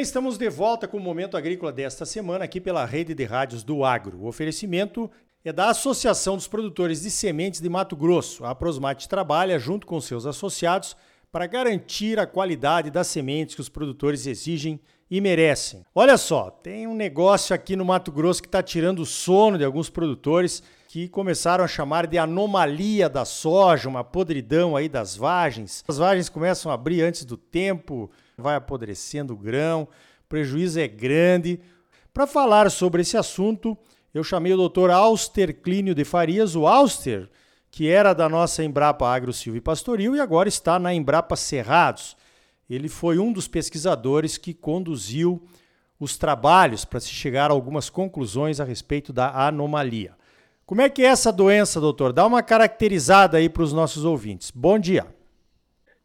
bem, estamos de volta com o Momento Agrícola desta semana aqui pela Rede de Rádios do Agro. O oferecimento é da Associação dos Produtores de Sementes de Mato Grosso. A Prosmate trabalha junto com seus associados para garantir a qualidade das sementes que os produtores exigem e merecem. Olha só, tem um negócio aqui no Mato Grosso que está tirando o sono de alguns produtores que começaram a chamar de anomalia da soja, uma podridão aí das vagens. As vagens começam a abrir antes do tempo, vai apodrecendo o grão, o prejuízo é grande. Para falar sobre esse assunto, eu chamei o Dr. Auster Clínio de Farias, o Auster, que era da nossa Embrapa Agro Silvio e Pastoril e agora está na Embrapa Cerrados. Ele foi um dos pesquisadores que conduziu os trabalhos para se chegar a algumas conclusões a respeito da anomalia. Como é que é essa doença, doutor? Dá uma caracterizada aí para os nossos ouvintes. Bom dia.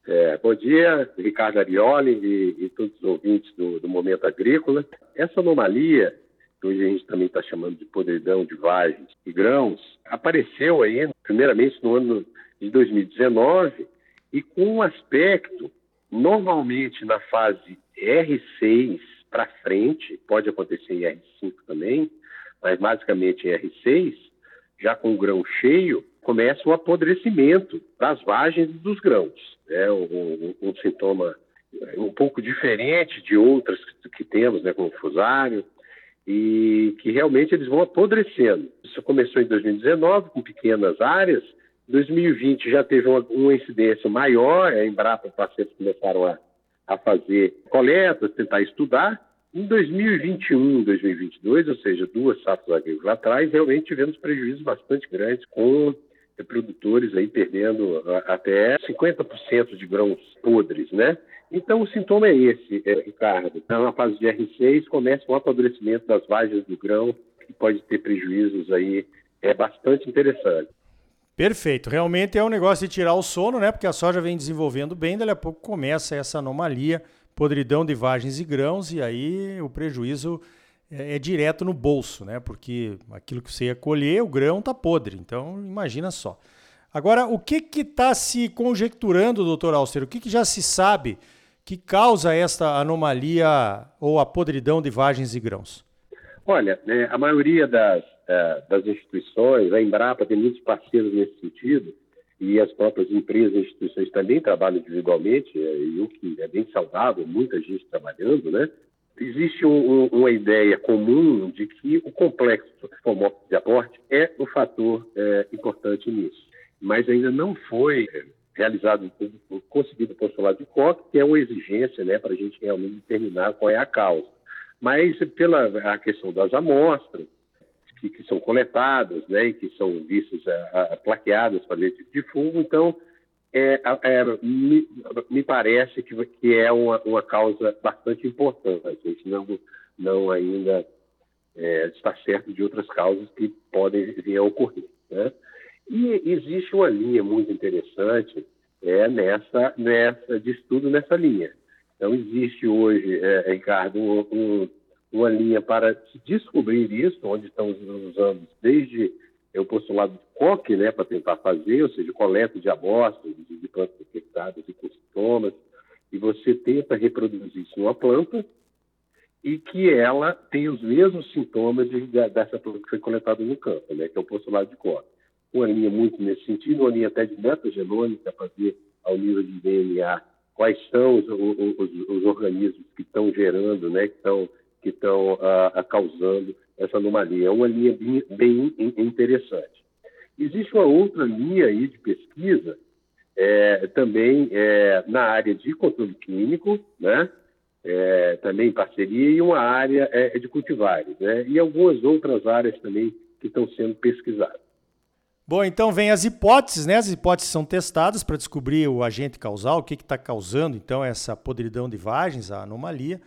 É, bom dia, Ricardo Arioli e, e todos os ouvintes do, do, Momento Agrícola. Essa anomalia, que hoje a gente também está chamando de podridão de vagens e grãos, apareceu aí, primeiramente no ano de 2019 e com um aspecto, normalmente na fase R6 para frente, pode acontecer em R5 também, mas basicamente em R6, já com o grão cheio, começa o apodrecimento das vagens dos grãos. É um, um, um sintoma um pouco diferente de outras que, que temos, né, como o fusário, e que realmente eles vão apodrecendo. Isso começou em 2019 com pequenas áreas, 2020 já teve uma, uma incidência maior, a Embrapa e parceiros começaram a, a fazer coletas, tentar estudar, em 2021 2022, ou seja, duas safras agrícolas atrás, realmente tivemos prejuízos bastante grandes com produtores aí perdendo até 50% de grãos podres, né? Então o sintoma é esse, é, Ricardo. Então, na fase de R6 começa o apodrecimento das vagens do grão, que pode ter prejuízos aí é bastante interessante. Perfeito. Realmente é um negócio de tirar o sono, né? Porque a soja vem desenvolvendo bem, dali a pouco começa essa anomalia podridão de vagens e grãos, e aí o prejuízo é, é, direto no bolso, né? Porque aquilo que você ia colher, o grão está podre. Então, imagina só. Agora, o que está se conjecturando, doutor Alcer? O que, que, já se sabe que causa esta anomalia ou a podridão de vagens e grãos? Olha, né, a maioria das, uh, das instituições, a Embrapa tem muitos parceiros nesse sentido, e as próprias empresas e instituições também trabalham individualmente, é, o que é bem saudável, muita gente trabalhando, né? Existe um, uma ideia comum de que o complexo de aporte é o fator é, importante nisso, mas ainda não foi realizado, conseguido o postulado de Koch, que é uma exigência né, para a gente realmente determinar qual é a causa. Mas pela a questão das amostras, que, que são coletadas né, e que são vistas, a, a, plaqueadas para tipo de fungo. Então, é, é, me, me, parece que, que é uma, uma, causa bastante importante. A gente não, não ainda é, está certo de outras causas que podem vir a ocorrer. Né? E existe uma linha muito interessante é, nessa, nessa, de estudo nessa linha. Então, existe hoje, é, Ricardo, um, um uma linha para descobrir isso, onde estamos usando desde o postulado de COC, né, para tentar fazer, ou seja, coleta de amostras de plantas infectadas e com sintomas, e você tenta reproduzir isso numa planta e que ela tem os mesmos sintomas de, dessa planta que foi coletada no campo, né, que é o postulado de COC. Uma linha muito nesse sentido, uma linha até de metagenômica para ver ao nível de DNA quais são os, os, os organismos que estão gerando, né, que estão que estão ah, causando essa anomalia. É uma linha bem, bem, interessante. Existe uma outra linha aí de pesquisa, é, também é, na área de controle químico, né? É, também em parceria, e uma área é, de cultivares, né? e algumas outras áreas também que estão sendo pesquisadas. Bom, então vem as hipóteses, né? As hipóteses são testadas para descobrir o agente causal, o que está causando então essa podridão de vagens, a anomalia,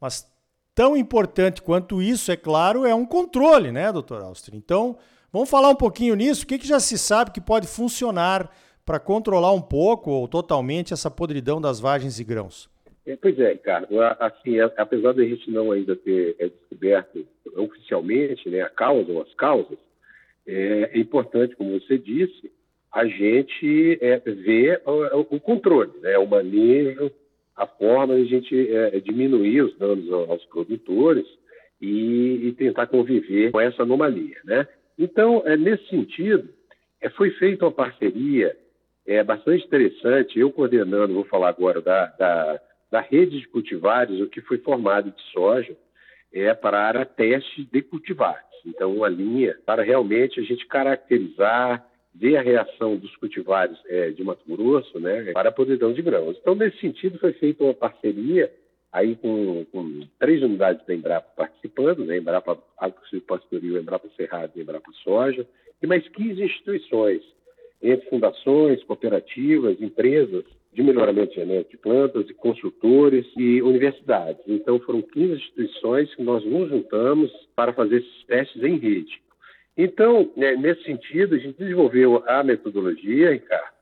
mas Tão importante quanto isso, é claro, é um controle, né, doutor Austria? Então, vamos falar um pouquinho nisso. O que, que já se sabe que pode funcionar para controlar um pouco ou totalmente essa podridão das vagens e grãos? É, pois é, Ricardo. Assim, apesar de a gente não ainda ter é, descoberto oficialmente né, a causa ou as causas, é, é importante, como você disse, a gente é, ver o, o controle, né, o manejo a forma de a gente é, diminuir os danos aos produtores e, e, tentar conviver com essa anomalia. Né? Então, é, nesse sentido, é, foi feita uma parceria é, bastante interessante, eu coordenando, vou falar agora da, da, da rede de cultivares, o que foi formado de soja, é para teste de cultivares. Então, uma linha para realmente a gente caracterizar, ver a reação dos cultivares é, de Mato Grosso né, para a podridão de grãos. Então, nesse sentido, foi feita uma parceria aí com, com três unidades da Embrapa participando, né, Embrapa Agricultura Embrapa Cerrado e Embrapa Soja, e mais 15 instituições, entre fundações, cooperativas, empresas de melhoramento genético de plantas, e consultores e universidades. Então, foram 15 instituições que nós nos juntamos para fazer esses testes em rede. Então, né, nesse sentido, a gente desenvolveu a metodologia, Ricardo,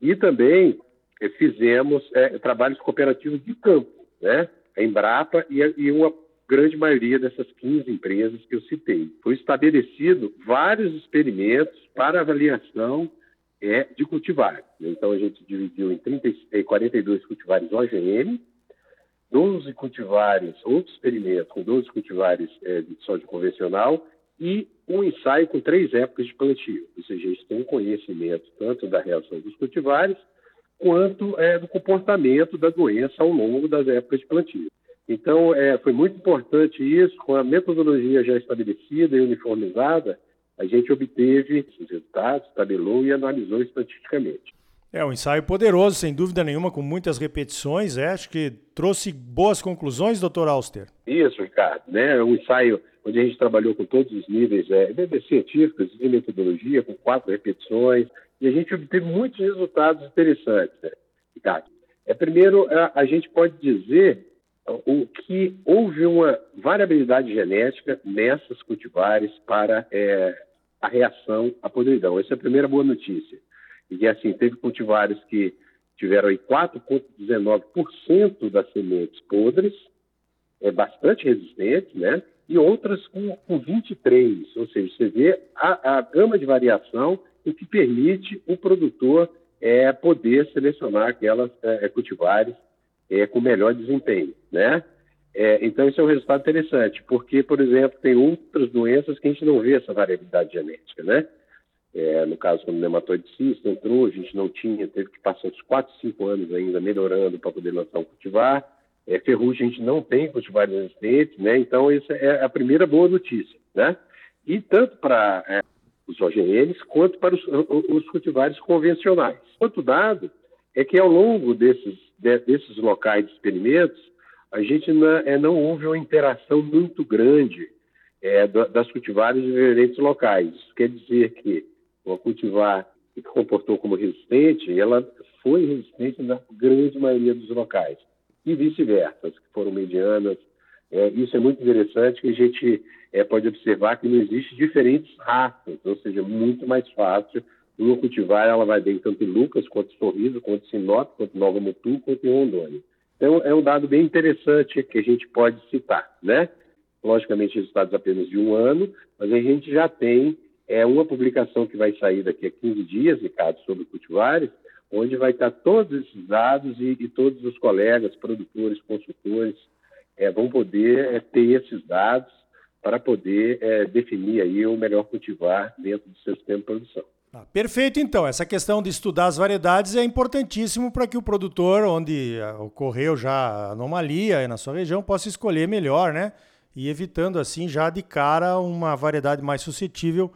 e também eh, fizemos é, trabalhos cooperativos de campo né? a Embrapa e, e uma grande maioria dessas 15 empresas que eu citei. Foi estabelecido vários experimentos para avaliação é, de cultivares. Então, a gente dividiu em 30, 42 cultivares OGM, 12 cultivares, outros experimentos com 12 cultivares de soja convencional e um ensaio com três épocas de plantio. Ou seja, a gente tem um conhecimento tanto da reação dos cultivares quanto é, do comportamento da doença ao longo das épocas de plantio. Então, é, foi muito importante isso, com a metodologia já estabelecida e uniformizada, a gente obteve esses resultados, tabelou e analisou estatisticamente. É um ensaio poderoso, sem dúvida nenhuma, com muitas repetições. É, acho que trouxe boas conclusões, doutor Auster. Isso, Ricardo. Né? Um ensaio onde a gente trabalhou com todos os níveis é, científicos de metodologia, com quatro repetições, e a gente obteve muitos resultados interessantes, né, Ricardo? É, primeiro, a, a gente pode dizer o que houve uma variabilidade genética nessas cultivares para é, a reação à podridão. Essa é a primeira boa notícia. E assim, teve cultivares que tiveram 4,19% das sementes podres, é bastante resistentes, né? E outras com, com 23%, ou seja, você vê a, a gama de variação o que permite o produtor é, poder selecionar aquelas é, cultivares é, com melhor desempenho, né? É, então, isso é um resultado interessante, porque, por exemplo, tem outras doenças que a gente não vê essa variabilidade genética, né? É, no caso, quando o nematóide cisto entrou, a gente não tinha, teve que passar uns 4, 5 anos ainda melhorando para poder lançar um cultivar. É, ferrugem a gente não tem cultivares resistentes, né? Então, essa é a primeira boa notícia, né? E tanto para é, os OGMs, quanto para os, os cultivares convencionais. Outro dado é que ao longo desses, de, desses locais de experimentos, a gente não, é, não houve uma interação muito grande é, das cultivares de diferentes locais. Isso quer dizer que uma cultivar que comportou como resistente, ela foi resistente na grande maioria dos locais. E vice-versa, que foram medianas. É, isso é muito interessante que a gente é, pode observar que não existe diferentes raças, ou seja, muito mais fácil uma cultivar, ela vai bem tanto em Lucas, quanto em Sorriso, quanto em Sinop, quanto em Nova Mutu, quanto em Rondônia. Então, é um dado bem interessante que a gente pode citar, né? Logicamente, resultados apenas de um ano, mas a gente já tem é, uma publicação que vai sair daqui a 15 dias, Ricardo, sobre cultivares, onde vai estar todos esses dados e, e todos os colegas, produtores, consultores, é, vão poder é, ter esses dados para poder é, definir aí o melhor cultivar dentro do seu sistema de produção. Ah, perfeito, então. Essa questão de estudar as variedades é importantíssimo para que o produtor, onde ah, ocorreu já anomalia na sua região, possa escolher melhor, né? E evitando assim já de cara uma variedade mais suscetível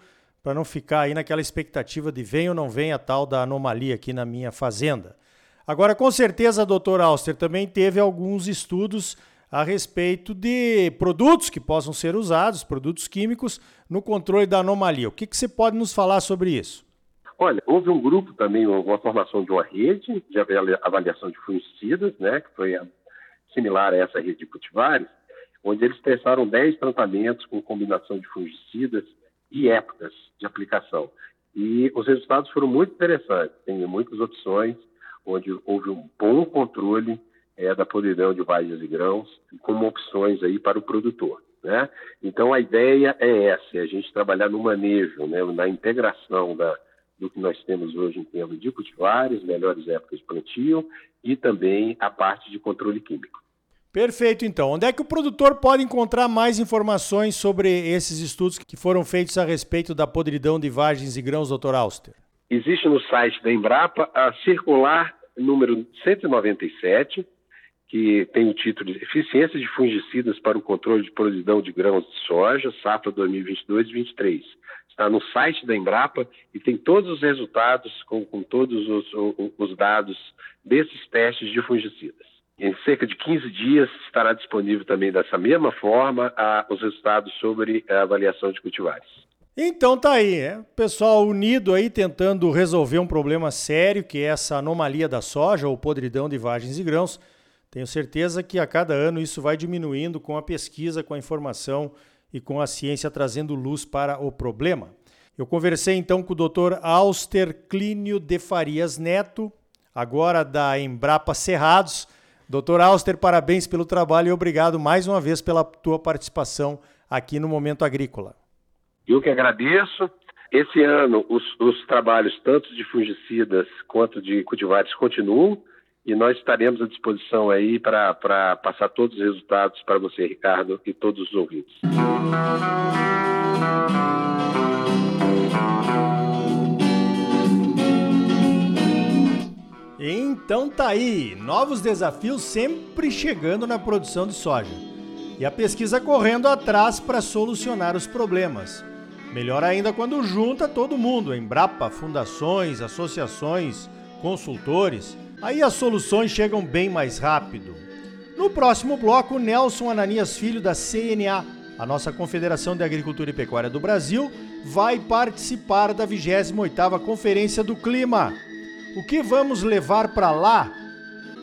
para não ficar aí naquela expectativa de vem ou não vem a tal da anomalia aqui na minha fazenda. Agora, com certeza, doutor Auster também teve alguns estudos a respeito de produtos que possam ser usados, produtos químicos, no controle da anomalia. O que, que você pode nos falar sobre isso? Olha, houve um grupo também, uma formação de uma rede de avaliação de fungicidas, né, que foi similar a essa rede de cultivares, onde eles testaram 10 tratamentos com combinação de fungicidas e épocas de aplicação. E os resultados foram muito interessantes. Tem muitas opções, onde houve um bom controle é, da podridão de vagens e grãos como opções aí para o produtor. Né? Então a ideia é essa, é a gente trabalhar no manejo, né, na integração da, do que nós temos hoje em termos de cultivares, melhores épocas de plantio e também a parte de controle químico. Perfeito, então. Onde é que o produtor pode encontrar mais informações sobre esses estudos que foram feitos a respeito da podridão de vagens e grãos, doutor Auster? Existe no site da Embrapa a circular número 197, que tem o título de Eficiência de Fungicidas para o Controle de Podridão de Grãos de Soja, safra 2022-23. Está no site da Embrapa e tem todos os resultados com, com todos os, os dados desses testes de fungicidas. Em cerca de 15 dias estará disponível também dessa mesma forma a, os resultados sobre a avaliação de cultivares. Então tá aí, é? pessoal unido aí tentando resolver um problema sério que é essa anomalia da soja ou podridão de vagens e grãos. Tenho certeza que a cada ano isso vai diminuindo com a pesquisa, com a informação e com a ciência trazendo luz para o problema. Eu conversei então com o Dr. Auster Clínio de Farias Neto, agora da Embrapa Cerrados Doutor Auster, parabéns pelo trabalho e obrigado mais uma vez pela tua participação aqui no Momento Agrícola. Eu que agradeço. Esse ano, os, os trabalhos, tanto de fungicidas quanto de cultivares, continuam e nós estaremos à disposição aí para passar todos os resultados para você, Ricardo, e todos os ouvintes. Então tá aí, novos desafios sempre chegando na produção de soja. E a pesquisa correndo atrás para solucionar os problemas. Melhor ainda quando junta todo mundo, Embrapa, fundações, associações, consultores. Aí as soluções chegam bem mais rápido. No próximo bloco, Nelson Ananias Filho da CNA, a nossa Confederação de Agricultura e Pecuária do Brasil, vai participar da 28ª Conferência do Clima. O que vamos levar para lá?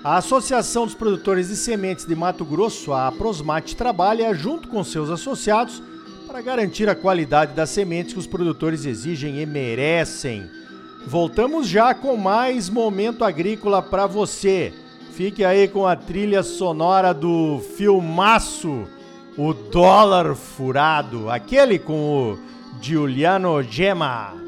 A Associação dos Produtores de Sementes de Mato Grosso, a Prosmate, trabalha junto com seus associados para garantir a qualidade das sementes que os produtores exigem e merecem. Voltamos já com mais momento agrícola para você. Fique aí com a trilha sonora do filmaço O Dólar Furado, aquele com o Giuliano Gemma.